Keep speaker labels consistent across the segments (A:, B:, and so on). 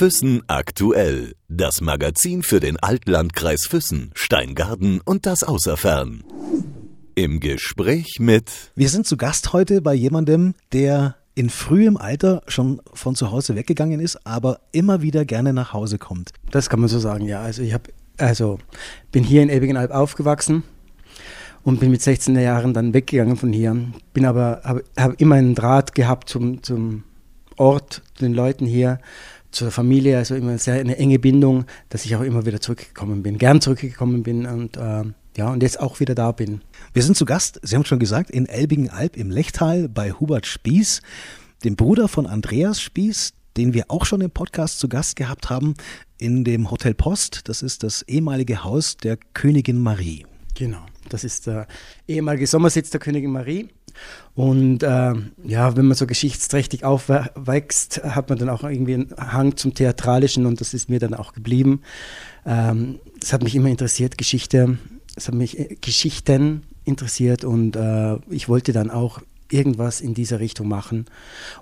A: Füssen aktuell. Das Magazin für den Altlandkreis Füssen, Steingarten und das Außerfern. Im Gespräch mit.
B: Wir sind zu Gast heute bei jemandem, der in frühem Alter schon von zu Hause weggegangen ist, aber immer wieder gerne nach Hause kommt.
C: Das kann man so sagen, ja. Also ich habe, also bin hier in Elbigenalb aufgewachsen und bin mit 16 Jahren dann weggegangen von hier. Bin aber, habe hab immer einen Draht gehabt zum, zum Ort, den Leuten hier, zur Familie, also immer sehr eine enge Bindung, dass ich auch immer wieder zurückgekommen bin, gern zurückgekommen bin und äh, ja, und jetzt auch wieder da bin.
B: Wir sind zu Gast, Sie haben schon gesagt, in Elbingen-Alb im Lechtal bei Hubert Spieß, dem Bruder von Andreas Spieß, den wir auch schon im Podcast zu Gast gehabt haben, in dem Hotel Post. Das ist das ehemalige Haus der Königin Marie.
C: Genau, das ist der ehemalige Sommersitz der Königin Marie. Und äh, ja, wenn man so geschichtsträchtig aufwächst, hat man dann auch irgendwie einen Hang zum Theatralischen und das ist mir dann auch geblieben. Ähm, hat mich immer interessiert, Geschichte, es hat mich äh, Geschichten interessiert und äh, ich wollte dann auch irgendwas in dieser Richtung machen.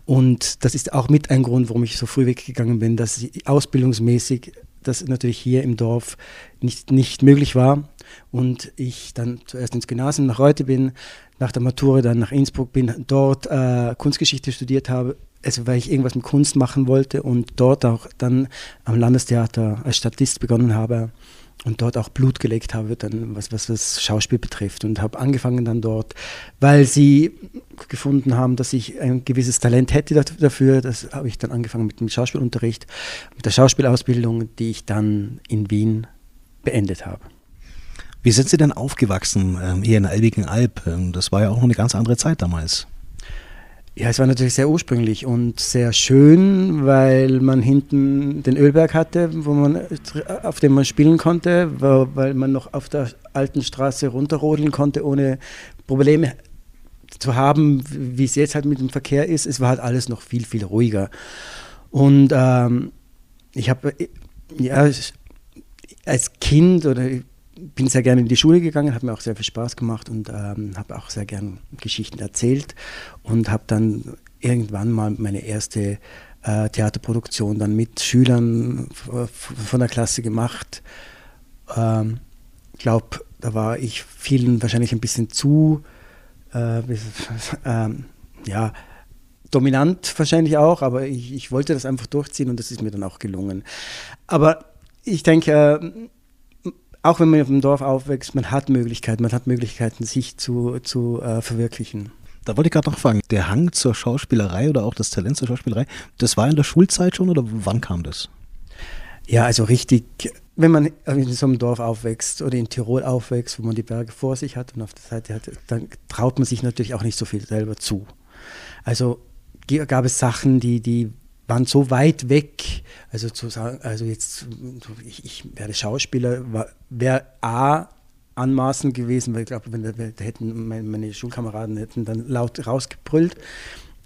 C: Und das ist auch mit ein Grund, warum ich so früh weggegangen bin, dass ausbildungsmäßig das natürlich hier im Dorf nicht, nicht möglich war. Und ich dann zuerst ins Gymnasium nach Reute bin, nach der Matura dann nach Innsbruck bin, dort äh, Kunstgeschichte studiert habe, also weil ich irgendwas mit Kunst machen wollte und dort auch dann am Landestheater als Statist begonnen habe und dort auch Blut gelegt habe, dann was, was das Schauspiel betrifft und habe angefangen dann dort, weil sie gefunden haben, dass ich ein gewisses Talent hätte dafür, das habe ich dann angefangen mit dem Schauspielunterricht, mit der Schauspielausbildung, die ich dann in Wien beendet habe.
B: Wie sind Sie denn aufgewachsen ähm, hier in Albigen Alb? Ähm, das war ja auch noch eine ganz andere Zeit damals.
C: Ja, es war natürlich sehr ursprünglich und sehr schön, weil man hinten den Ölberg hatte, wo man, auf dem man spielen konnte, weil man noch auf der alten Straße runterrodeln konnte, ohne Probleme zu haben, wie es jetzt halt mit dem Verkehr ist. Es war halt alles noch viel, viel ruhiger. Und ähm, ich habe ja, als Kind oder bin sehr gerne in die Schule gegangen, hat mir auch sehr viel Spaß gemacht und ähm, habe auch sehr gerne Geschichten erzählt und habe dann irgendwann mal meine erste äh, Theaterproduktion dann mit Schülern von der Klasse gemacht. Ich ähm, glaube, da war ich vielen wahrscheinlich ein bisschen zu, äh, äh, ja, dominant wahrscheinlich auch, aber ich, ich wollte das einfach durchziehen und das ist mir dann auch gelungen. Aber ich denke, auch wenn man auf dem Dorf aufwächst, man hat Möglichkeiten, man hat Möglichkeiten, sich zu, zu äh, verwirklichen.
B: Da wollte ich gerade noch fragen, der Hang zur Schauspielerei oder auch das Talent zur Schauspielerei, das war in der Schulzeit schon oder wann kam das?
C: Ja, also richtig, wenn man in so einem Dorf aufwächst oder in Tirol aufwächst, wo man die Berge vor sich hat und auf der Seite hat, dann traut man sich natürlich auch nicht so viel selber zu. Also gab es Sachen, die, die waren so weit weg, also zu sagen, also jetzt, ich, ich werde Schauspieler, wäre A, anmaßend gewesen, weil ich glaube, wenn da, hätten meine, meine, Schulkameraden hätten dann laut rausgebrüllt.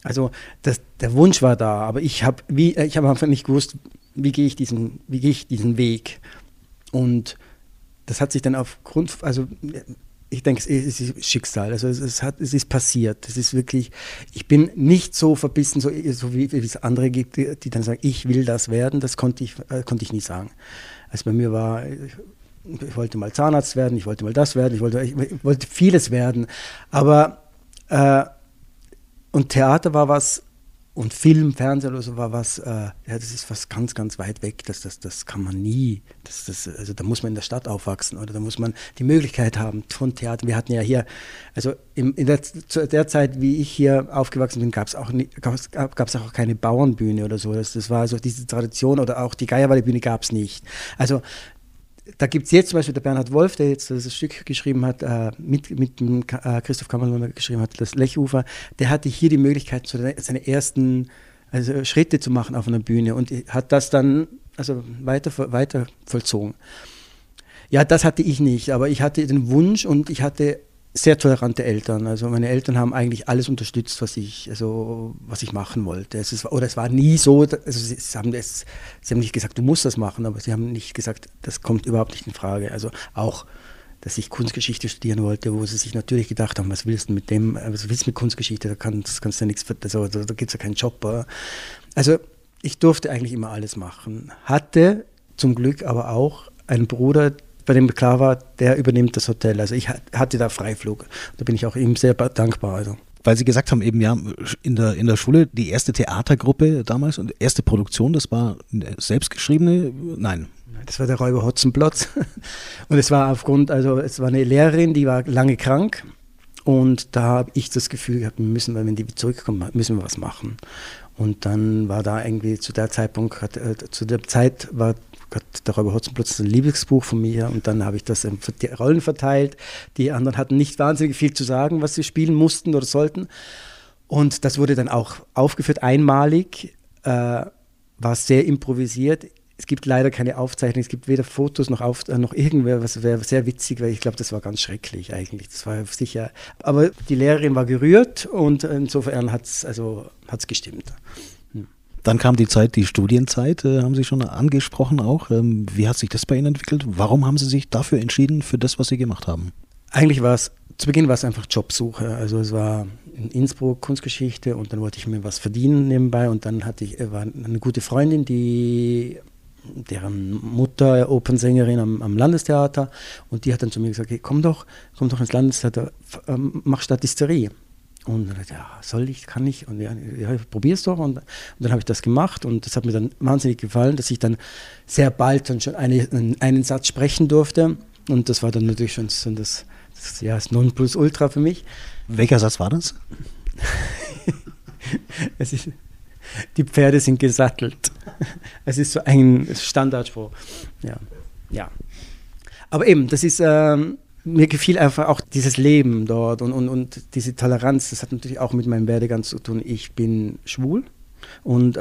C: Also das, der Wunsch war da, aber ich habe wie habe einfach nicht gewusst, wie gehe ich diesen ich diesen Weg und das hat sich dann aufgrund also ich denke, es ist Schicksal. Also es, hat, es ist passiert. Es ist wirklich, ich bin nicht so verbissen, so, so wie, wie, es andere gibt, die, dann sagen, ich will das werden. Das konnte ich, äh, konnte ich nie sagen. Also bei mir war, ich wollte mal Zahnarzt werden, ich wollte mal das werden, ich wollte, ich wollte vieles werden. Aber, äh, und Theater war was, und Film, Fernsehen oder so war was, äh, ja, das ist was ganz, ganz weit weg. Das, das, das kann man nie. Das, das, also da muss man in der Stadt aufwachsen oder da muss man die Möglichkeit haben von Theater. Wir hatten ja hier, also in, in der, zu der Zeit, wie ich hier aufgewachsen bin, gab es auch, gab's, auch keine Bauernbühne oder so. Das, das war also diese Tradition oder auch die Geierwalde-Bühne gab es nicht. Also da gibt es jetzt zum Beispiel der Bernhard Wolf, der jetzt das Stück geschrieben hat, äh, mit, mit dem äh, Christoph Kammerlohner geschrieben hat, das Lechufer, der hatte hier die Möglichkeit, so seine ersten also Schritte zu machen auf einer Bühne und hat das dann also weiter, weiter vollzogen. Ja, das hatte ich nicht, aber ich hatte den Wunsch und ich hatte sehr tolerante Eltern. Also meine Eltern haben eigentlich alles unterstützt, was ich, also, was ich machen wollte. Es ist, oder es war nie so, also sie, sie, haben es, sie haben nicht gesagt, du musst das machen, aber sie haben nicht gesagt, das kommt überhaupt nicht in Frage. Also auch, dass ich Kunstgeschichte studieren wollte, wo sie sich natürlich gedacht haben, was willst du mit dem, was willst du mit Kunstgeschichte, da kannst, kannst du ja nichts, also, da gibt es ja keinen Job. Also ich durfte eigentlich immer alles machen. Hatte zum Glück aber auch einen Bruder, bei dem klar war, der übernimmt das Hotel. Also ich hatte da Freiflug. Da bin ich auch ihm sehr dankbar. Also.
B: Weil Sie gesagt haben, eben ja, in der, in der Schule die erste Theatergruppe damals und erste Produktion, das war selbstgeschriebene, nein.
C: Das war der Räuber Hotzenplotz. Und es war aufgrund, also es war eine Lehrerin, die war lange krank. Und da habe ich das Gefühl gehabt, wir müssen, wenn die zurückkommen, müssen wir was machen. Und dann war da irgendwie zu der Zeitpunkt, äh, zu der Zeit war Gott, der Räuber Hotzenplotz ein Lieblingsbuch von mir und dann habe ich das in die Rollen verteilt. Die anderen hatten nicht wahnsinnig viel zu sagen, was sie spielen mussten oder sollten. Und das wurde dann auch aufgeführt, einmalig, äh, war sehr improvisiert. Es gibt leider keine Aufzeichnung, es gibt weder Fotos noch, auf, äh, noch irgendwer, was wäre sehr witzig, weil ich glaube, das war ganz schrecklich eigentlich. Das war sicher. Aber die Lehrerin war gerührt und insofern hat es also, hat's gestimmt.
B: Dann kam die Zeit, die Studienzeit, äh, haben Sie schon angesprochen auch. Ähm, wie hat sich das bei Ihnen entwickelt? Warum haben Sie sich dafür entschieden, für das, was Sie gemacht haben?
C: Eigentlich war es, zu Beginn war es einfach Jobsuche. Also es war in Innsbruck Kunstgeschichte und dann wollte ich mir was verdienen nebenbei und dann hatte ich, war eine gute Freundin, die deren Mutter Opernsängerin am, am, Landestheater und die hat dann zu mir gesagt, hey, komm doch, komm doch ins Landestheater, ähm, mach Statisterie. Und dann dachte ich, ja, soll ich, kann ich? Und ja, ja probier's doch. Und, und dann habe ich das gemacht und das hat mir dann wahnsinnig gefallen, dass ich dann sehr bald dann schon eine, einen Satz sprechen durfte. Und das war dann natürlich schon so das, das, ja, das Nonplusultra für mich.
B: Welcher Satz war das?
C: es ist, die Pferde sind gesattelt. Es ist so ein Standardspruch. Ja. ja. Aber eben, das ist, ähm, mir gefiel einfach auch dieses Leben dort und, und, und diese Toleranz. Das hat natürlich auch mit meinem Werdegang zu tun. Ich bin schwul und äh,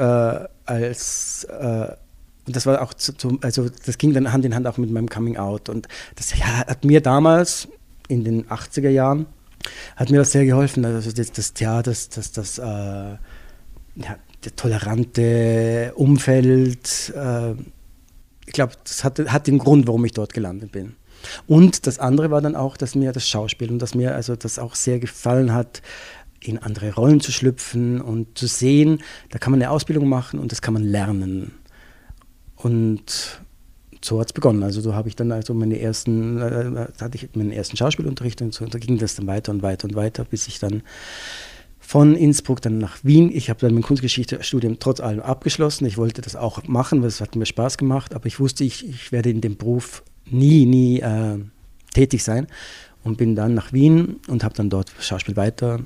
C: als äh, das war auch zu, zu, also das ging dann Hand in Hand auch mit meinem Coming Out und das ja, hat mir damals in den 80er Jahren hat mir das sehr geholfen. Also das, das ja, das, das, das äh, ja, der tolerante Umfeld. Äh, ich glaube, das hat, hat den Grund, warum ich dort gelandet bin. Und das andere war dann auch, dass mir das Schauspiel und dass mir also das auch sehr gefallen hat, in andere Rollen zu schlüpfen und zu sehen, da kann man eine Ausbildung machen und das kann man lernen. Und so hat es begonnen. Also so habe ich dann also meine ersten, äh, hatte ich meinen ersten Schauspielunterricht und so, und da ging das dann weiter und weiter und weiter, bis ich dann von Innsbruck dann nach Wien. Ich habe dann mein Kunstgeschichtestudium trotz allem abgeschlossen. Ich wollte das auch machen, weil es hat mir Spaß gemacht, aber ich wusste, ich, ich werde in dem Beruf nie, nie äh, tätig sein und bin dann nach Wien und habe dann dort Schauspiel weiter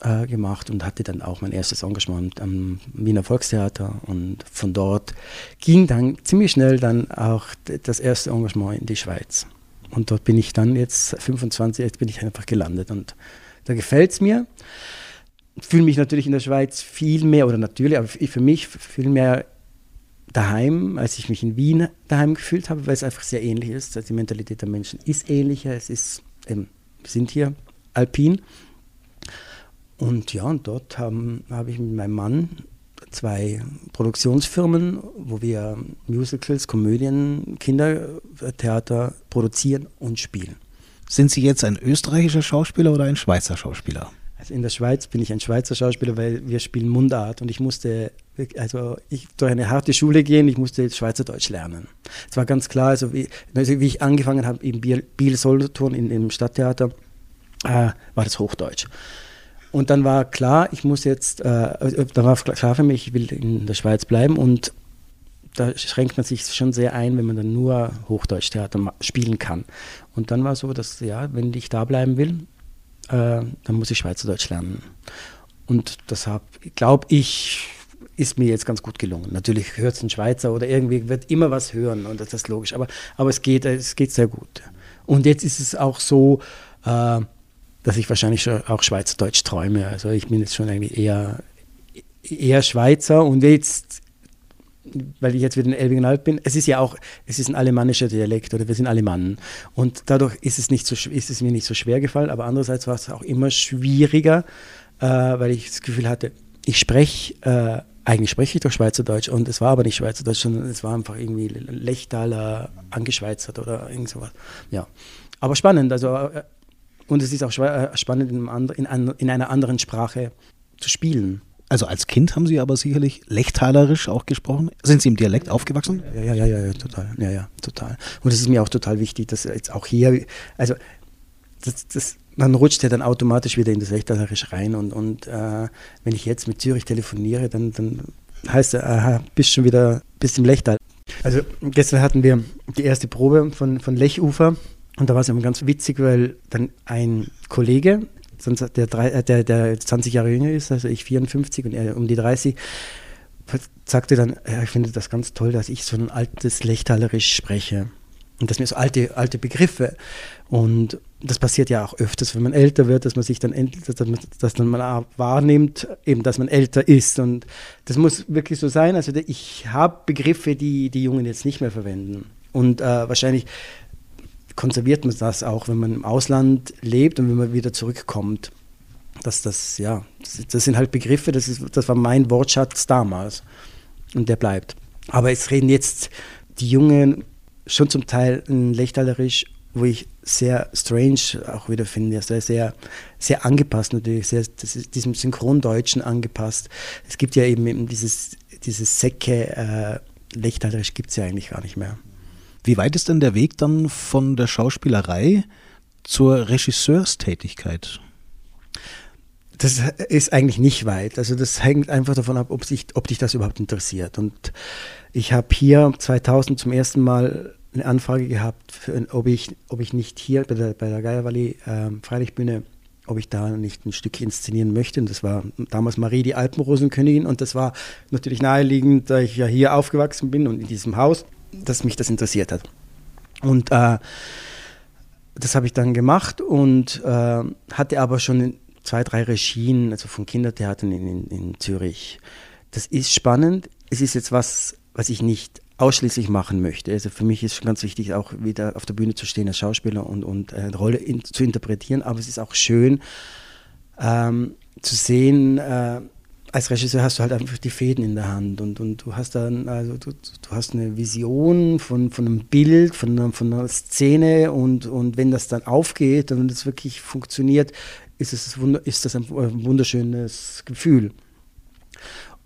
C: äh, gemacht und hatte dann auch mein erstes Engagement am Wiener Volkstheater und von dort ging dann ziemlich schnell dann auch das erste Engagement in die Schweiz. Und dort bin ich dann jetzt 25, jetzt bin ich einfach gelandet und da gefällt es mir. Fühle mich natürlich in der Schweiz viel mehr, oder natürlich, aber für mich viel mehr daheim, als ich mich in Wien daheim gefühlt habe, weil es einfach sehr ähnlich ist. Also die Mentalität der Menschen ist ähnlicher. Es ist, ähm, wir sind hier alpin. Und ja, und dort habe hab ich mit meinem Mann zwei Produktionsfirmen, wo wir Musicals, Komödien, Kindertheater produzieren und spielen.
B: Sind Sie jetzt ein österreichischer Schauspieler oder ein Schweizer Schauspieler?
C: Also in der Schweiz bin ich ein Schweizer Schauspieler, weil wir spielen Mundart und ich musste, also ich durch eine harte Schule gehen, ich musste Schweizerdeutsch lernen. Es war ganz klar, also wie, also wie ich angefangen habe in Biel, Biel Solothurn in, im Stadttheater, äh, war das Hochdeutsch. Und dann war klar, ich muss jetzt, äh, also, dann war klar für mich, ich will in der Schweiz bleiben und da schränkt man sich schon sehr ein, wenn man dann nur Hochdeutschtheater spielen kann. Und dann war so, dass ja, wenn ich da bleiben will, äh, dann muss ich Schweizerdeutsch lernen. Und deshalb glaube ich, ist mir jetzt ganz gut gelungen. Natürlich hört es ein Schweizer oder irgendwie wird immer was hören und das ist logisch, aber, aber es, geht, es geht sehr gut. Und jetzt ist es auch so, äh, dass ich wahrscheinlich auch Schweizerdeutsch träume. Also ich bin jetzt schon eigentlich eher, eher Schweizer und jetzt weil ich jetzt wieder in Elbingenalb bin, es ist ja auch, es ist ein alemannischer Dialekt oder wir sind Alemannen. Und dadurch ist es, nicht so, ist es mir nicht so schwer gefallen, aber andererseits war es auch immer schwieriger, äh, weil ich das Gefühl hatte, ich spreche, äh, eigentlich spreche ich doch Schweizerdeutsch und es war aber nicht Schweizerdeutsch, sondern es war einfach irgendwie Lechtaler angeschweizert oder irgend sowas. Ja. Aber spannend, also äh, und es ist auch äh, spannend in, in, in einer anderen Sprache zu spielen.
B: Also als Kind haben Sie aber sicherlich lechtalerisch auch gesprochen. Sind Sie im Dialekt aufgewachsen?
C: Ja, ja, ja, ja, total. Ja, ja, total. Und es ist mir auch total wichtig, dass jetzt auch hier, also das, das, man rutscht ja dann automatisch wieder in das Lechtalerisch rein und, und äh, wenn ich jetzt mit Zürich telefoniere, dann, dann heißt es, aha, bist schon wieder, bist im Lechtal. Also gestern hatten wir die erste Probe von, von Lechufer und da war es immer ganz witzig, weil dann ein Kollege, der, äh, der, der 20 Jahre jünger ist, also ich 54 und er um die 30, sagte dann, ja, ich finde das ganz toll, dass ich so ein altes Lechtalerisch spreche. Und das sind so alte, alte Begriffe. Und das passiert ja auch öfters, wenn man älter wird, dass man sich dann endlich, dass, man, dass man wahrnimmt, eben, dass man älter ist. Und das muss wirklich so sein. Also ich habe Begriffe, die die Jungen jetzt nicht mehr verwenden. Und äh, wahrscheinlich konserviert man das auch, wenn man im Ausland lebt und wenn man wieder zurückkommt. Dass das, ja, das, das sind halt Begriffe, das, ist, das war mein Wortschatz damals. Und der bleibt. Aber es reden jetzt die Jungen schon zum Teil ein Lechtalerisch, wo ich sehr strange auch wieder finde, sehr, sehr, sehr angepasst natürlich, sehr, das diesem Synchrondeutschen angepasst. Es gibt ja eben, eben dieses, dieses Säcke, äh, Lechtalerisch gibt es ja eigentlich gar nicht mehr.
B: Wie weit ist denn der Weg dann von der Schauspielerei zur Regisseurstätigkeit?
C: Das ist eigentlich nicht weit. Also das hängt einfach davon ab, ob, sich, ob dich das überhaupt interessiert. Und ich habe hier 2000 zum ersten Mal eine Anfrage gehabt, für, ob, ich, ob ich nicht hier bei der, bei der Geiervalley äh, Freilichtbühne, ob ich da nicht ein Stück inszenieren möchte. Und das war damals Marie, die Alpenrosenkönigin. Und das war natürlich naheliegend, da ich ja hier aufgewachsen bin und in diesem Haus dass mich das interessiert hat. Und äh, das habe ich dann gemacht und äh, hatte aber schon zwei, drei Regien, also von Kindertheatern in, in, in, Zürich. Das ist spannend. Es ist jetzt was, was ich nicht ausschließlich machen möchte. Also für mich ist schon ganz wichtig, auch wieder auf der Bühne zu stehen als Schauspieler und, und äh, eine Rolle in, zu interpretieren. Aber es ist auch schön ähm, zu sehen, äh, als Regisseur hast du halt einfach die Fäden in der Hand und, und du hast dann, also du, du hast eine Vision von, von einem Bild, von einer, von einer Szene und, und wenn das dann aufgeht und das wirklich funktioniert, ist, es, ist das ein wunderschönes Gefühl.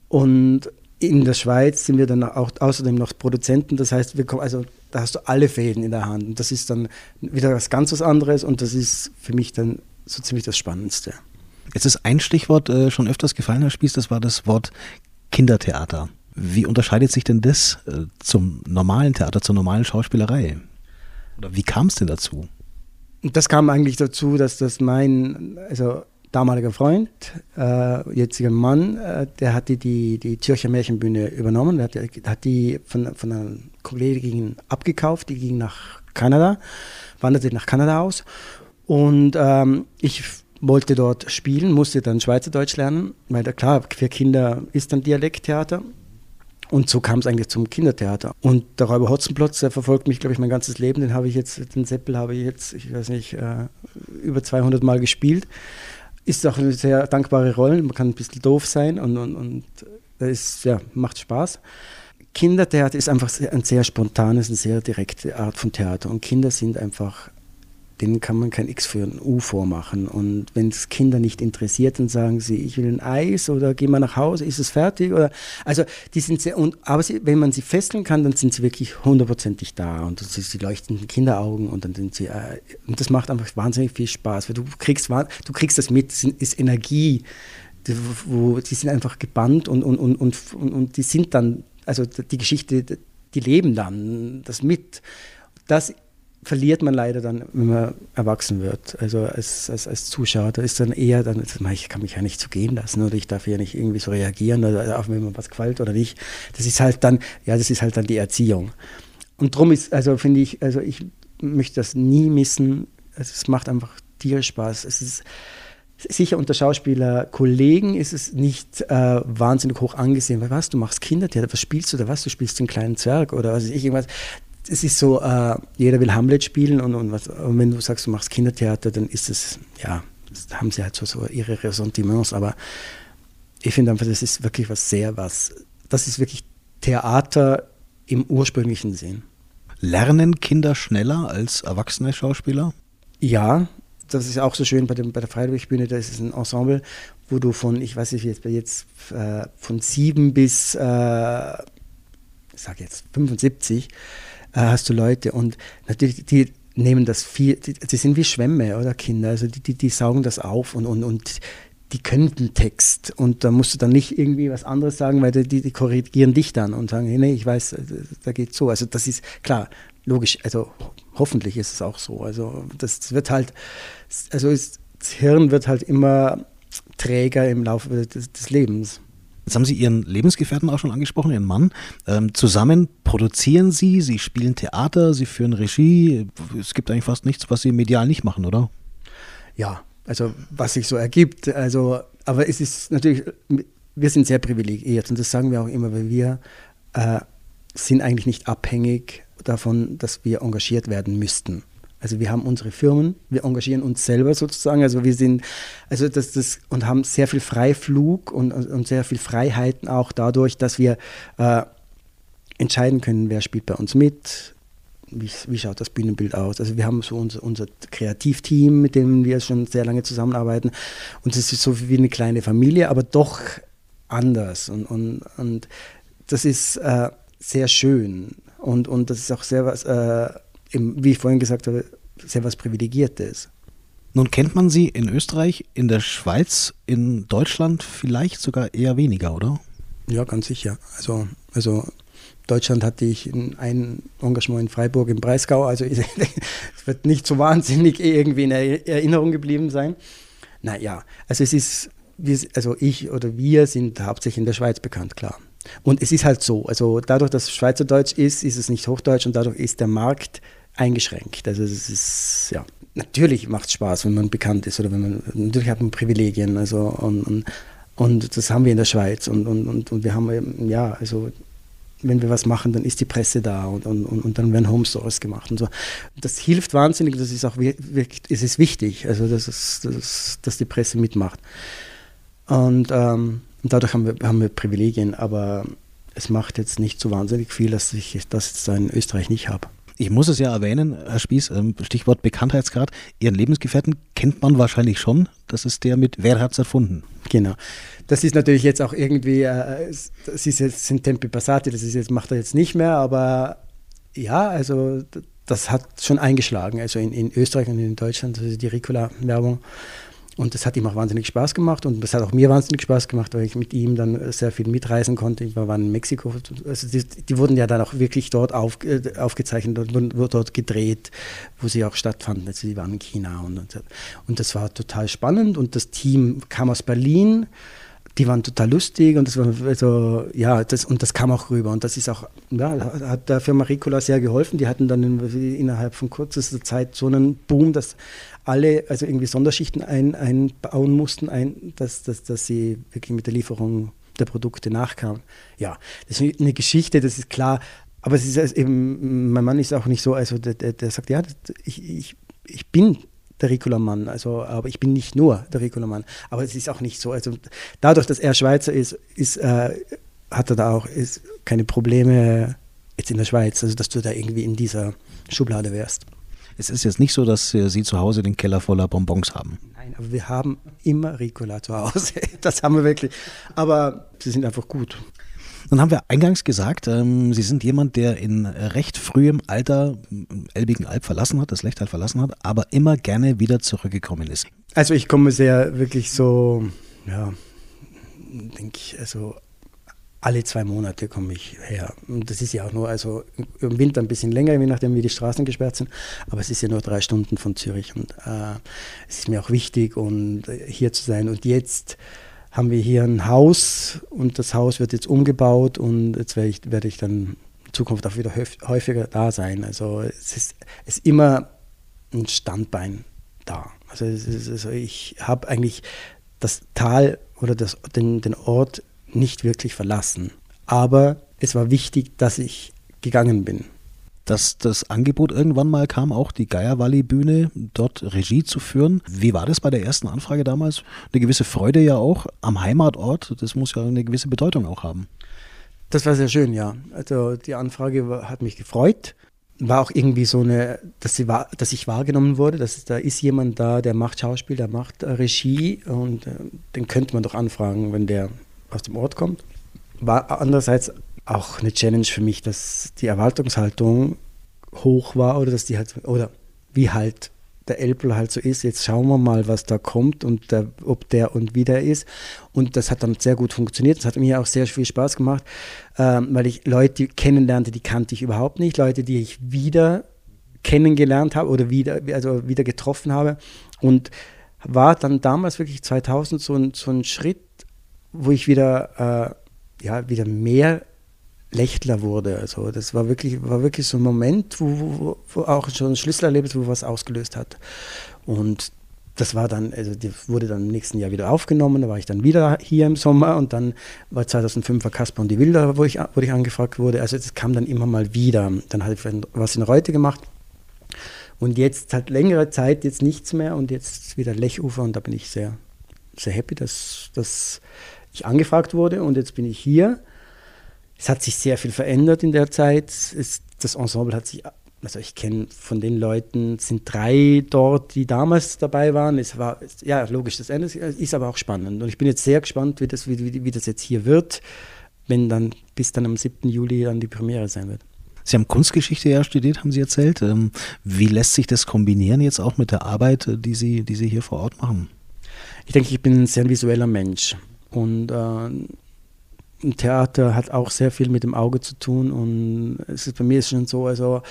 C: Und in der Schweiz sind wir dann auch außerdem noch Produzenten, das heißt, wir kommen, also da hast du alle Fäden in der Hand und das ist dann wieder was ganz was anderes und das ist für mich dann so ziemlich das Spannendste.
B: Jetzt ist ein Stichwort äh, schon öfters gefallen, Herr Spieß, das war das Wort Kindertheater. Wie unterscheidet sich denn das äh, zum normalen Theater, zur normalen Schauspielerei? Oder wie kam es denn dazu?
C: Das kam eigentlich dazu, dass das mein, also damaliger Freund, äh, jetziger Mann, äh, der hatte die, die Zürcher Märchenbühne übernommen, der hat, hat die von, von einer Kollegin abgekauft, die ging nach Kanada, wanderte nach Kanada aus. Und ähm, ich wollte dort spielen, musste dann Schweizerdeutsch lernen, weil da klar, für Kinder ist dann Dialekttheater. Und so kam es eigentlich zum Kindertheater. Und der Räuber Hotzenplotz, der verfolgt mich, glaube ich, mein ganzes Leben. Den habe ich jetzt, den Seppel habe ich jetzt, ich weiß nicht, äh, über 200 Mal gespielt. Ist auch eine sehr dankbare Rolle. Man kann ein bisschen doof sein und, und, und das ist, ja, macht Spaß. Kindertheater ist einfach ein sehr spontanes, eine sehr direkte Art von Theater. Und Kinder sind einfach denen kann man kein X für ein U vormachen. Und wenn es Kinder nicht interessiert, dann sagen sie, ich will ein Eis oder geh mal nach Hause, ist es fertig? Oder, also die sind sehr, und, aber sie, wenn man sie fesseln kann, dann sind sie wirklich hundertprozentig da und sie, sie leuchten Kinderaugen und dann sind sie, äh, und das macht einfach wahnsinnig viel Spaß, weil du kriegst, du kriegst das mit, das ist Energie, die, wo, die sind einfach gebannt und, und, und, und, und die sind dann, also die Geschichte, die leben dann das mit. Das verliert man leider dann, wenn man erwachsen wird. Also als, als, als Zuschauer, da ist dann eher dann, ich kann mich ja nicht so gehen lassen oder ich darf ja nicht irgendwie so reagieren, oder auch wenn mir was gefällt oder nicht. Das ist halt dann, ja, das ist halt dann die Erziehung. Und darum ist, also finde ich, also ich möchte das nie missen. Also es macht einfach tierisch Spaß. Es ist sicher unter Schauspielerkollegen ist es nicht äh, wahnsinnig hoch angesehen, weil was, du machst Kindertheater, was spielst du da, was, du spielst den kleinen Zwerg oder was weiß ich, irgendwas es ist so, äh, jeder will Hamlet spielen und, und, was, und, wenn du sagst, du machst Kindertheater, dann ist es, ja, haben sie halt so, so ihre Ressentiments, aber ich finde einfach, das ist wirklich was sehr was, das ist wirklich Theater im ursprünglichen Sinn.
B: Lernen Kinder schneller als erwachsene Schauspieler?
C: Ja, das ist auch so schön bei, dem, bei der Freiluftbühne, da ist es ein Ensemble, wo du von, ich weiß nicht, jetzt, jetzt äh, von sieben bis, äh, ich sage jetzt 75, äh, hast du Leute und natürlich, die nehmen das viel, die, sind wie Schwämme oder Kinder, also die, die, die saugen das auf und, und, und die können den Text und da musst du dann nicht irgendwie was anderes sagen, weil die, die korrigieren dich dann und sagen, nee, ich weiß, äh, da geht so. Also das ist klar, logisch, also hoffentlich ist es auch so. Also das wird halt, also ist, das Hirn wird halt immer träger im Laufe des, des, Lebens.
B: Jetzt haben Sie Ihren Lebensgefährten auch schon angesprochen, Ihren Mann. Ähm, zusammen produzieren Sie, Sie spielen Theater, Sie führen Regie. Es gibt eigentlich fast nichts, was Sie medial nicht machen, oder?
C: Ja, also was sich so ergibt. Also, aber es ist natürlich, wir sind sehr privilegiert und das sagen wir auch immer, weil wir äh, sind eigentlich nicht abhängig davon, dass wir engagiert werden müssten. Also wir haben unsere Firmen, wir engagieren uns selber sozusagen. Also wir sind, also das, das und haben sehr viel Freiflug und, und sehr viel Freiheiten auch dadurch, dass wir äh, entscheiden können, wer spielt bei uns mit, wie, wie, schaut das Bühnenbild aus. Also wir haben so unser, unser Kreativteam, mit dem wir schon sehr lange zusammenarbeiten. Und es ist so wie eine kleine Familie, aber doch anders. Und, und, und das ist äh, sehr schön. Und, und das ist auch sehr was, äh, wie ich vorhin gesagt habe, sehr was Privilegiertes.
B: Nun kennt man sie in Österreich, in der Schweiz, in Deutschland vielleicht sogar eher weniger, oder?
C: Ja, ganz sicher. Also, also Deutschland hatte ich ein Engagement in Freiburg im Breisgau, also es wird nicht so wahnsinnig irgendwie in Erinnerung geblieben sein. Naja, also es ist, also ich oder wir sind hauptsächlich in der Schweiz bekannt, klar. Und es ist halt so, also dadurch, dass Schweizerdeutsch ist, ist es nicht Hochdeutsch und dadurch ist der Markt eingeschränkt. Also es ist, ja, natürlich macht es Spaß, wenn man bekannt ist oder wenn man, natürlich hat man Privilegien, also und, und, und das haben wir in der Schweiz und, und, und, wir haben, ja, also wenn wir was machen, dann ist die Presse da und, und, und dann werden Home Stores gemacht und so. Das hilft wahnsinnig, das ist auch wirklich, es ist wichtig, also dass, es, dass, dass die Presse mitmacht. Und ähm, dadurch haben wir, haben wir Privilegien, aber es macht jetzt nicht so wahnsinnig viel, dass ich das jetzt in Österreich nicht habe.
B: Ich muss es ja erwähnen, Herr Spieß, ähm, Stichwort Bekanntheitsgrad. Ihren Lebensgefährten kennt man wahrscheinlich schon. Das ist der mit Wer hat's erfunden?
C: Genau. Das ist natürlich jetzt auch irgendwie, äh, das ist jetzt sind Tempi Passati, das ist jetzt, macht er jetzt nicht mehr, aber ja, also das hat schon eingeschlagen. Also in, in Österreich und in Deutschland, also die Ricola-Werbung und das hat ihm auch wahnsinnig Spaß gemacht und das hat auch mir wahnsinnig Spaß gemacht, weil ich mit ihm dann sehr viel mitreisen konnte. Ich war in Mexiko. Also die, die wurden ja dann auch wirklich dort auf, äh, aufgezeichnet, dort, wurden dort gedreht, wo sie auch stattfanden. Also die waren in China und, und, und das war total spannend und das Team kam aus Berlin die waren total lustig und das war also ja das und das kam auch rüber und das ist auch ja, hat der Firma Ricola sehr geholfen. Die hatten dann in, innerhalb von kürzester Zeit so einen Boom, dass alle also irgendwie Sonderschichten ein, einbauen mussten, ein, dass, dass, dass sie wirklich mit der Lieferung der Produkte nachkamen. Ja, das ist eine Geschichte, das ist klar. Aber es ist eben, mein Mann ist auch nicht so, also der, der, der sagt, ja, ich, ich, ich bin der Ricola-Mann. Also, aber ich bin nicht nur der Ricola-Mann. Aber es ist auch nicht so. Also dadurch, dass er Schweizer ist, ist äh, hat er da auch ist keine Probleme jetzt in der Schweiz, also dass du da irgendwie in dieser Schublade wärst.
B: Es ist jetzt nicht so, dass äh, Sie zu Hause den Keller voller Bonbons haben.
C: Nein, aber wir haben immer Ricola zu Hause. Das haben wir wirklich. Aber sie sind einfach gut.
B: Dann haben wir eingangs gesagt, ähm, Sie sind jemand, der in recht frühem Alter Elbigen Alb verlassen hat, das Lechtal verlassen hat, aber immer gerne wieder zurückgekommen ist.
C: Also ich komme sehr wirklich so, ja, denke ich, also alle zwei Monate komme ich her. Und das ist ja auch nur, also im Winter ein bisschen länger, je nachdem wie die Straßen gesperrt sind, aber es ist ja nur drei Stunden von Zürich und äh, es ist mir auch wichtig, und äh, hier zu sein. Und jetzt haben wir hier ein Haus und das Haus wird jetzt umgebaut und jetzt werde ich, werde ich dann in Zukunft auch wieder häufiger da sein. Also es ist, es ist immer ein Standbein da. Also, ist, also ich habe eigentlich das Tal oder das, den, den Ort nicht wirklich verlassen. Aber es war wichtig, dass ich gegangen bin
B: dass das Angebot irgendwann mal kam, auch die Geierwalli-Bühne dort Regie zu führen. Wie war das bei der ersten Anfrage damals? Eine gewisse Freude ja auch am Heimatort, das muss ja eine gewisse Bedeutung auch haben.
C: Das war sehr schön, ja. Also die Anfrage hat mich gefreut. war auch irgendwie so eine, dass, sie war, dass ich wahrgenommen wurde, dass da ist jemand da, der macht Schauspiel, der macht Regie und äh, den könnte man doch anfragen, wenn der aus dem Ort kommt. War andererseits auch eine Challenge für mich, dass die Erwartungshaltung hoch war oder dass die halt, oder wie halt der Elbler halt so ist, jetzt schauen wir mal, was da kommt und der, ob der und wie der ist. Und das hat dann sehr gut funktioniert. Das hat mir auch sehr viel Spaß gemacht, ähm, weil ich Leute kennenlernte, die kannte ich überhaupt nicht. Leute, die ich wieder kennengelernt habe oder wieder, also wieder getroffen habe. Und war dann damals wirklich 2000 so ein, so ein Schritt, wo ich wieder, äh, ja, wieder mehr Lächtler wurde. Also das war wirklich, war wirklich so ein Moment, wo, wo, wo auch schon ein Schlüsselerlebnis, wo was ausgelöst hat. Und das war dann, also die wurde dann im nächsten Jahr wieder aufgenommen, da war ich dann wieder hier im Sommer und dann war 2005 Kasper und die Wilder, wo ich, wo ich angefragt wurde. Also das kam dann immer mal wieder. Dann habe ich was in Reute gemacht und jetzt hat längere Zeit jetzt nichts mehr und jetzt wieder Lechufer und da bin ich sehr, sehr happy, dass, dass ich angefragt wurde und jetzt bin ich hier es hat sich sehr viel verändert in der Zeit. Es, das Ensemble hat sich, also ich kenne von den Leuten, sind drei dort, die damals dabei waren. Es war, ja, logisch, das Ende ist aber auch spannend. Und ich bin jetzt sehr gespannt, wie das, wie, wie das jetzt hier wird, wenn dann bis dann am 7. Juli dann die Premiere sein wird.
B: Sie haben Kunstgeschichte ja studiert, haben Sie erzählt. Ähm, wie lässt sich das kombinieren jetzt auch mit der Arbeit, die Sie, die Sie hier vor Ort machen?
C: Ich denke, ich bin ein sehr visueller Mensch. Und äh, Theater hat auch sehr viel mit dem Auge zu tun und es ist bei mir ist schon so, also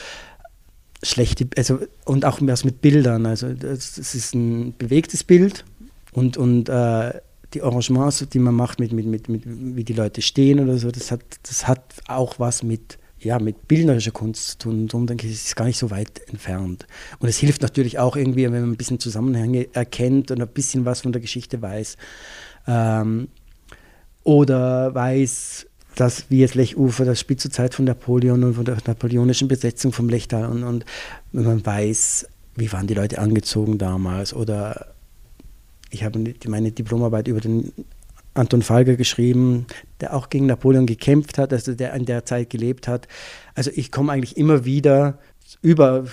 C: schlechte, also und auch was mit Bildern, also das ist ein bewegtes Bild und, und äh, die Arrangements, die man macht, mit, mit, mit, mit, wie die Leute stehen oder so, das hat, das hat auch was mit, ja, mit bildnerischer Kunst zu tun. Und darum denke ich, es ist gar nicht so weit entfernt. Und es hilft natürlich auch irgendwie, wenn man ein bisschen Zusammenhänge erkennt und ein bisschen was von der Geschichte weiß. Ähm, oder weiß, dass wie jetzt Lechufer, das spielt zur Zeit von Napoleon und von der napoleonischen Besetzung vom Lechtal und, und wenn man weiß, wie waren die Leute angezogen damals oder ich habe meine Diplomarbeit über den Anton Falger geschrieben, der auch gegen Napoleon gekämpft hat, also der in der Zeit gelebt hat. Also ich komme eigentlich immer wieder über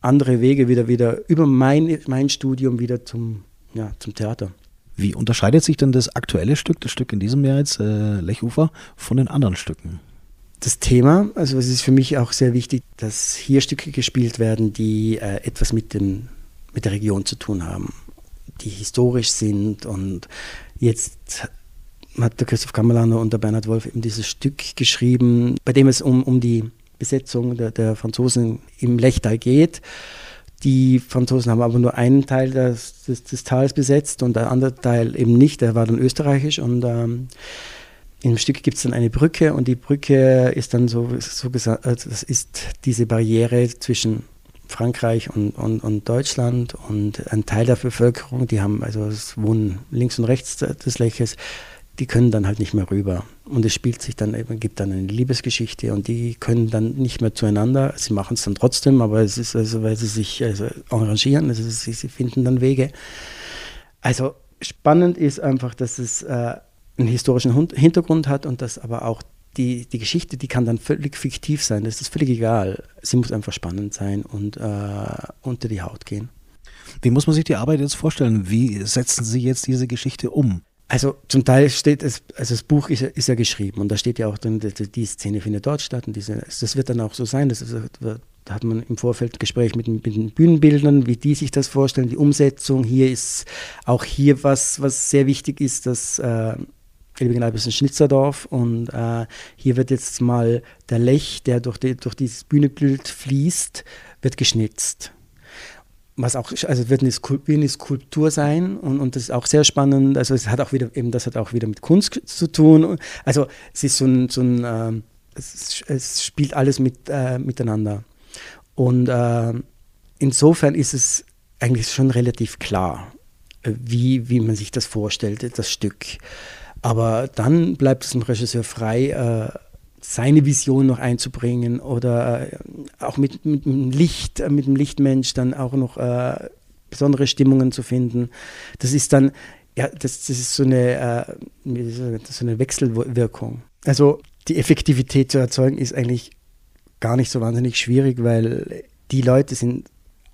C: andere Wege wieder wieder über mein, mein Studium wieder zum, ja, zum Theater.
B: Wie unterscheidet sich denn das aktuelle Stück, das Stück in diesem Jahr jetzt, äh, Lechufer, von den anderen Stücken?
C: Das Thema, also es ist für mich auch sehr wichtig, dass hier Stücke gespielt werden, die äh, etwas mit, dem, mit der Region zu tun haben, die historisch sind. Und jetzt hat der Christoph Kammerlander und der Bernhard Wolf eben dieses Stück geschrieben, bei dem es um, um die Besetzung der, der Franzosen im Lechtal geht. Die Franzosen haben aber nur einen Teil des, des, des Tals besetzt und der andere Teil eben nicht, der war dann österreichisch und ähm, im Stück gibt es dann eine Brücke und die Brücke ist dann so, so gesagt, also das ist diese Barriere zwischen Frankreich und, und, und, Deutschland und ein Teil der Bevölkerung, die haben, also es wohnen links und rechts des Leches, die können dann halt nicht mehr rüber. Und es spielt sich dann eben, gibt dann eine Liebesgeschichte und die können dann nicht mehr zueinander. Sie machen es dann trotzdem, aber es ist also, weil sie sich also arrangieren, also sie, sie, finden dann Wege. Also spannend ist einfach, dass es äh, einen historischen Hintergrund hat und dass aber auch die, die Geschichte, die kann dann völlig fiktiv sein. Das ist völlig egal. Sie muss einfach spannend sein und äh, unter die Haut gehen.
B: Wie muss man sich die Arbeit jetzt vorstellen? Wie setzen Sie jetzt diese Geschichte um?
C: Also zum Teil steht es, also das Buch ist, ist ja geschrieben und da steht ja auch drin, die, Szene findet dort statt und diese, das wird dann auch so sein. Das ist, da hat man im Vorfeld Gespräch mit, mit, den Bühnenbildern, wie die sich das vorstellen, die Umsetzung. Hier ist auch hier was, was sehr wichtig ist, dass äh, Elbingenalb ist ein Schnitzerdorf und äh, hier wird jetzt mal der Lech, der durch, die, durch dieses Bühnenbild fließt, wird geschnitzt was auch, also wird eine, Skulptur, eine Skulptur sein und, und das ist auch sehr spannend. Also es hat auch wieder, eben das hat auch wieder mit Kunst zu tun. Also es ist so ein, so ein äh, es, es, spielt alles mit, äh, miteinander. Und äh, insofern ist es eigentlich schon relativ klar, äh, wie, wie man sich das vorstellt, das Stück. Aber dann bleibt es dem Regisseur frei, äh, seine Vision noch einzubringen oder äh, auch mit, mit dem Licht, äh, mit dem Lichtmensch dann auch noch äh, besondere Stimmungen zu finden. Das ist dann, ja, das, das ist so eine, äh, so eine Wechselwirkung. Also die Effektivität zu erzeugen ist eigentlich gar nicht so wahnsinnig schwierig, weil die Leute sind,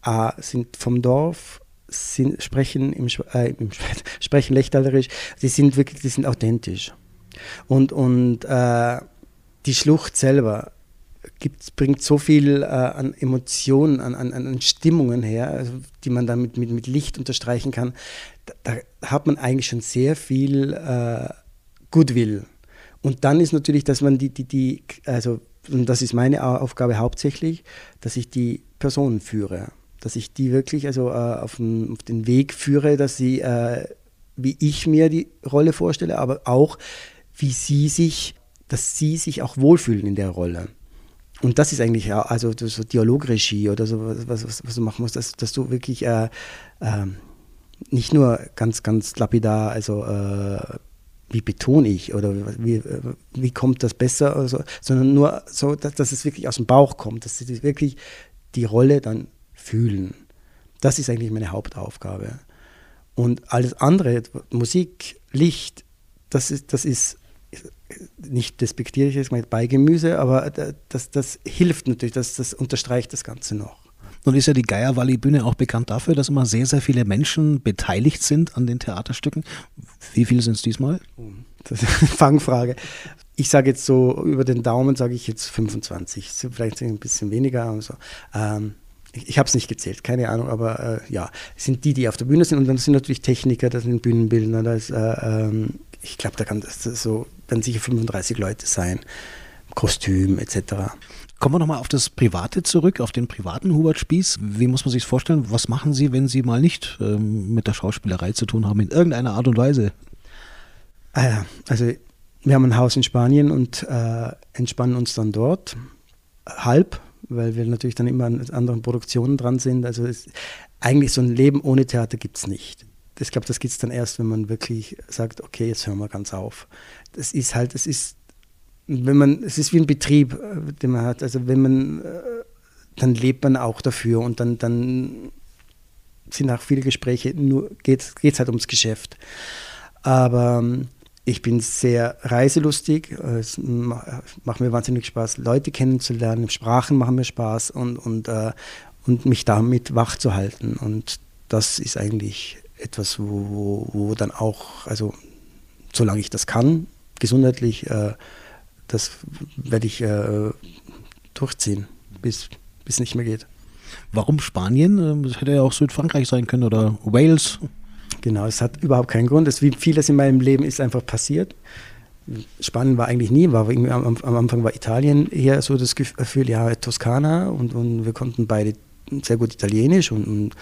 C: äh, sind vom Dorf, sind, sprechen, im, äh, im sprechen lechtalerisch, sie sind wirklich, die sind authentisch. Und, und äh, die Schlucht selber gibt, bringt so viel äh, an Emotionen, an, an, an Stimmungen her, also, die man dann mit, mit, mit Licht unterstreichen kann. Da, da hat man eigentlich schon sehr viel äh, Goodwill. Und dann ist natürlich, dass man die, die, die, also, und das ist meine Aufgabe hauptsächlich, dass ich die Personen führe. Dass ich die wirklich also äh, auf, den, auf, den, Weg führe, dass sie, äh, wie ich mir die Rolle vorstelle, aber auch, wie sie sich, dass sie sich auch wohlfühlen in der Rolle. Und das ist eigentlich also so Dialogregie oder so, was, was, was du machen musst, dass, dass du wirklich äh, äh, nicht nur ganz, ganz lapidar, also äh, wie betone ich oder wie, wie kommt das besser, oder so, sondern nur so, dass, dass es wirklich aus dem Bauch kommt, dass sie wirklich die Rolle dann fühlen. Das ist eigentlich meine Hauptaufgabe. Und alles andere, Musik, Licht, das ist, das ist nicht despektierlich ist, bei Gemüse, aber das, das hilft natürlich, das, das unterstreicht das Ganze noch.
B: Nun ist ja die Geierwalli-Bühne auch bekannt dafür, dass immer sehr, sehr viele Menschen beteiligt sind an den Theaterstücken. Wie viele sind es diesmal?
C: Das ist eine Fangfrage. Ich sage jetzt so, über den Daumen sage ich jetzt 25, vielleicht ein bisschen weniger. Und so. Ähm, ich, ich habe es nicht gezählt, keine Ahnung, aber äh, ja, es sind die, die auf der Bühne sind und dann sind natürlich Techniker, das sind Bühnenbildner, da ist, äh, ähm, ich glaube, da kann das so werden sicher 35 Leute sein, Kostüm etc.
B: Kommen wir nochmal auf das Private zurück, auf den privaten Hubert Spieß. Wie muss man sich vorstellen? Was machen Sie, wenn Sie mal nicht ähm, mit der Schauspielerei zu tun haben, in irgendeiner Art und Weise?
C: Ah also wir haben ein Haus in Spanien und äh, entspannen uns dann dort halb, weil wir natürlich dann immer an anderen Produktionen dran sind. Also es, eigentlich so ein Leben ohne Theater gibt es nicht ich glaube, das gibt es dann erst, wenn man wirklich sagt, okay, jetzt hören wir ganz auf. Das ist halt, es ist, wenn man, es ist wie ein Betrieb, äh, den man hat. Also wenn man, äh, dann lebt man auch dafür und dann, dann sind auch viele Gespräche, nur geht es halt ums Geschäft. Aber ähm, ich bin sehr reiselustig, es macht mir wahnsinnig Spaß, Leute kennenzulernen, Sprachen machen mir Spaß und, und, äh, und mich damit wach zu halten. Und das ist eigentlich etwas, wo, wo, dann auch, also solange ich das kann, gesundheitlich, äh, das werde ich äh, durchziehen, bis es nicht mehr geht.
B: Warum Spanien? Ähm, das hätte ja auch Südfrankreich sein können oder Wales.
C: Genau, es hat überhaupt keinen Grund. Es, wie vieles in meinem Leben ist einfach passiert. Spanien war eigentlich nie, war am, am, Anfang war Italien eher so das Gefühl, ja, Toskana und, und wir konnten beide sehr gut Italienisch und, und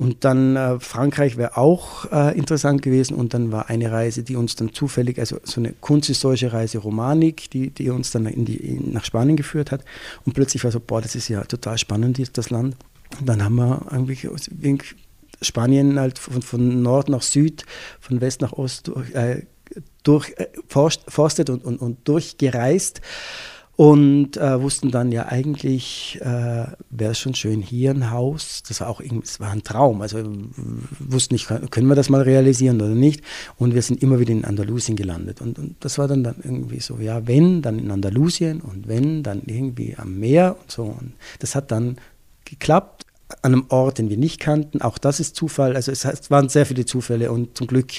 C: und dann äh, Frankreich wäre auch äh, interessant gewesen. Und dann war eine Reise, die uns dann zufällig, also so eine kunsthistorische Reise Romanik, die, die uns dann in die, in, nach Spanien geführt hat. Und plötzlich war so, boah, das ist ja total spannend, das Land. Und dann haben wir eigentlich Spanien halt von, von Nord nach Süd, von West nach Ost durch, äh, durchforstet und, und, und durchgereist und äh, wussten dann ja eigentlich, äh, wäre es schon schön hier ein Haus. Das war auch es war ein Traum. Also wussten nicht, können wir das mal realisieren oder nicht. Und wir sind immer wieder in Andalusien gelandet. Und, und das war dann, dann irgendwie so, ja, wenn, dann in Andalusien und wenn, dann irgendwie am Meer und so. Und das hat dann geklappt an einem Ort, den wir nicht kannten. Auch das ist Zufall. Also es, es, waren sehr viele Zufälle und zum Glück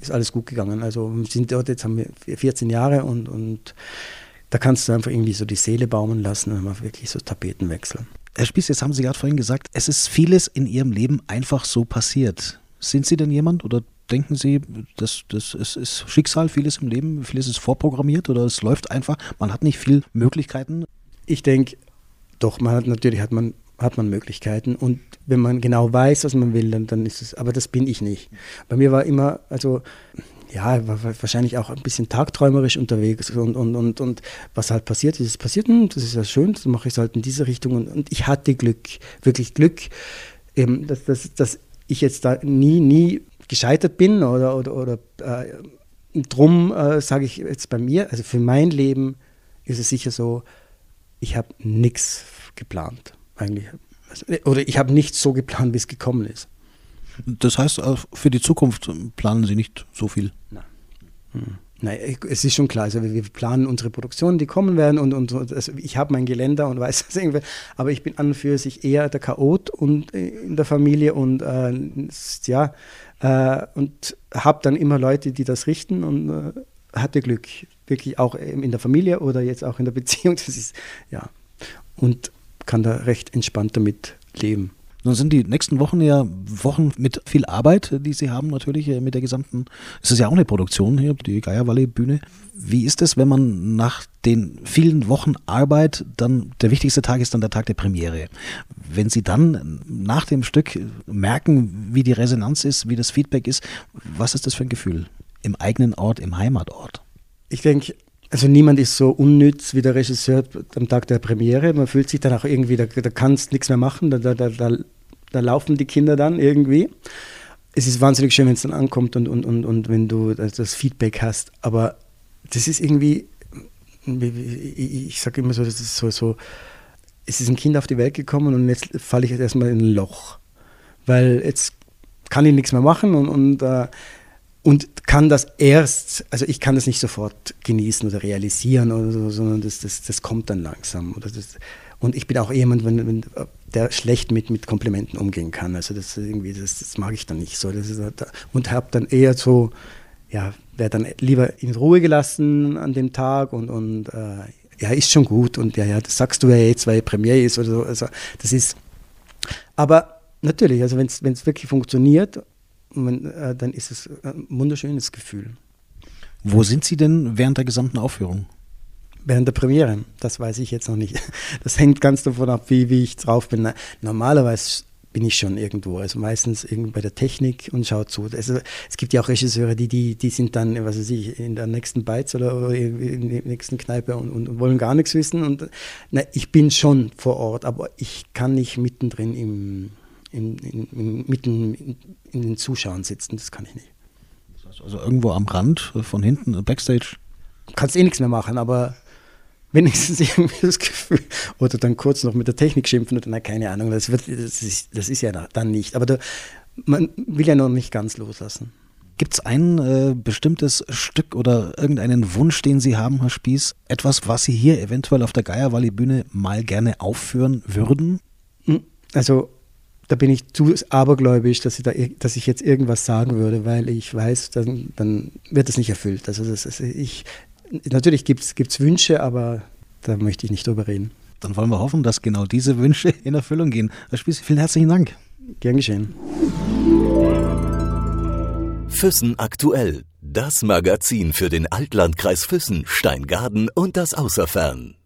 C: ist alles gut gegangen. Also wir sind dort, jetzt haben wir 14 Jahre und, und da kannst du einfach irgendwie so die Seele baumen lassen und mal wirklich so Tapeten wechseln.
B: Herr Spieß, jetzt haben Sie gerade vorhin gesagt, es ist vieles in Ihrem Leben einfach so passiert. Sind Sie denn jemand oder denken Sie, das, das ist, ist Schicksal, vieles im Leben, vieles ist vorprogrammiert oder es läuft einfach, man hat nicht viel Möglichkeiten?
C: Ich denke, doch, man hat natürlich hat man, hat man Möglichkeiten und wenn man genau weiß, was man will, dann, dann ist es, aber das bin ich nicht. Bei mir war immer, also ja, wahrscheinlich auch ein bisschen tagträumerisch unterwegs und, und, und, und was halt passiert ist, ist passiert, das ist ja schön, das mache ich halt in diese Richtung und, und ich hatte Glück, wirklich Glück, ähm, dass, dass, dass ich jetzt da nie, nie gescheitert bin oder, oder, oder äh, drum äh, sage ich jetzt bei mir, also für mein Leben ist es sicher so, ich habe nichts geplant eigentlich. Also, oder ich habe nichts so geplant, wie es gekommen ist.
B: Das heißt, für die Zukunft planen Sie nicht so viel?
C: Nein. Hm. Nein, es ist schon klar. Also wir planen unsere Produktionen, die kommen werden und, und also ich habe mein Geländer und weiß das irgendwie. Aber ich bin an und für sich eher der Chaot und äh, in der Familie und äh, ja äh, und habe dann immer Leute, die das richten und äh, hatte Glück, wirklich auch in der Familie oder jetzt auch in der Beziehung. Das ist ja und kann da recht entspannt damit leben.
B: Nun sind die nächsten Wochen ja Wochen mit viel Arbeit, die Sie haben natürlich äh, mit der gesamten, es ist ja auch eine Produktion hier, die Geierwalle-Bühne. Wie ist es, wenn man nach den vielen Wochen Arbeit dann, der wichtigste Tag ist dann der Tag der Premiere. Wenn Sie dann nach dem Stück merken, wie die Resonanz ist, wie das Feedback ist, was ist das für ein Gefühl? Im eigenen Ort, im Heimatort?
C: Ich denke, also niemand ist so unnütz wie der Regisseur am Tag der Premiere. Man fühlt sich dann auch irgendwie, da, da kannst nichts mehr machen, da, da, da, da laufen die Kinder dann irgendwie. Es ist wahnsinnig schön, wenn es dann ankommt und, und, und, und wenn du das Feedback hast. Aber das ist irgendwie, ich sage immer so, das ist so, so, es ist ein Kind auf die Welt gekommen und jetzt falle ich jetzt erstmal in ein Loch. Weil jetzt kann ich nichts mehr machen und, und äh, und kann das erst, also ich kann das nicht sofort genießen oder realisieren oder so, sondern das, das, das kommt dann langsam. Das, und ich bin auch jemand, wenn, wenn, der schlecht mit, mit Komplimenten umgehen kann. Also das irgendwie, das, das mag ich dann nicht so. Ist, und habe dann eher so, ja, werde dann lieber in Ruhe gelassen an dem Tag und, und äh, ja, ist schon gut und ja, ja, das sagst du ja jetzt, weil Premiere ist oder so. Also das ist, aber natürlich, also wenn es wirklich funktioniert man, äh, dann ist es ein wunderschönes Gefühl.
B: Wo sind Sie denn während der gesamten Aufführung?
C: Während der Premiere, das weiß ich jetzt noch nicht. Das hängt ganz davon ab, wie, wie ich drauf bin. Normalerweise bin ich schon irgendwo, also meistens bei der Technik und schaue zu. Also es gibt ja auch Regisseure, die, die, die sind dann, was weiß ich, in der nächsten Beiz oder, in der nächsten Kneipe und, und, und, wollen gar nichts wissen. Und na, ich bin schon vor Ort, aber ich kann nicht mittendrin im, in, in, mitten in, in, den Zuschauern sitzen. Das kann ich nicht.
B: Also irgendwo am Rand, äh, von hinten, äh, Backstage?
C: Kannst eh nichts mehr machen, aber wenigstens irgendwie das Gefühl. Oder dann kurz noch mit der Technik schimpfen oder na, keine Ahnung. Das, wird, das, ist, das ist ja dann nicht. Aber da, man will ja noch nicht ganz loslassen.
B: Gibt es ein äh, bestimmtes Stück oder irgendeinen Wunsch, den Sie haben, Herr Spieß? Etwas, was Sie hier eventuell auf der Geierwalli-Bühne mal gerne aufführen würden?
C: Hm, also da bin ich zu abergläubisch, dass ich, da, dass ich jetzt irgendwas sagen würde, weil ich weiß, dann, dann wird das nicht erfüllt. Also das, ist, ich, natürlich gibt es Wünsche, aber da möchte ich nicht drüber reden.
B: Dann wollen wir hoffen, dass genau diese Wünsche in Erfüllung gehen. Herr Spieß, vielen herzlichen Dank.
C: Gern geschehen.
A: Füssen aktuell. Das Magazin für den Altlandkreis Füssen, Steingaden und das Außerfern.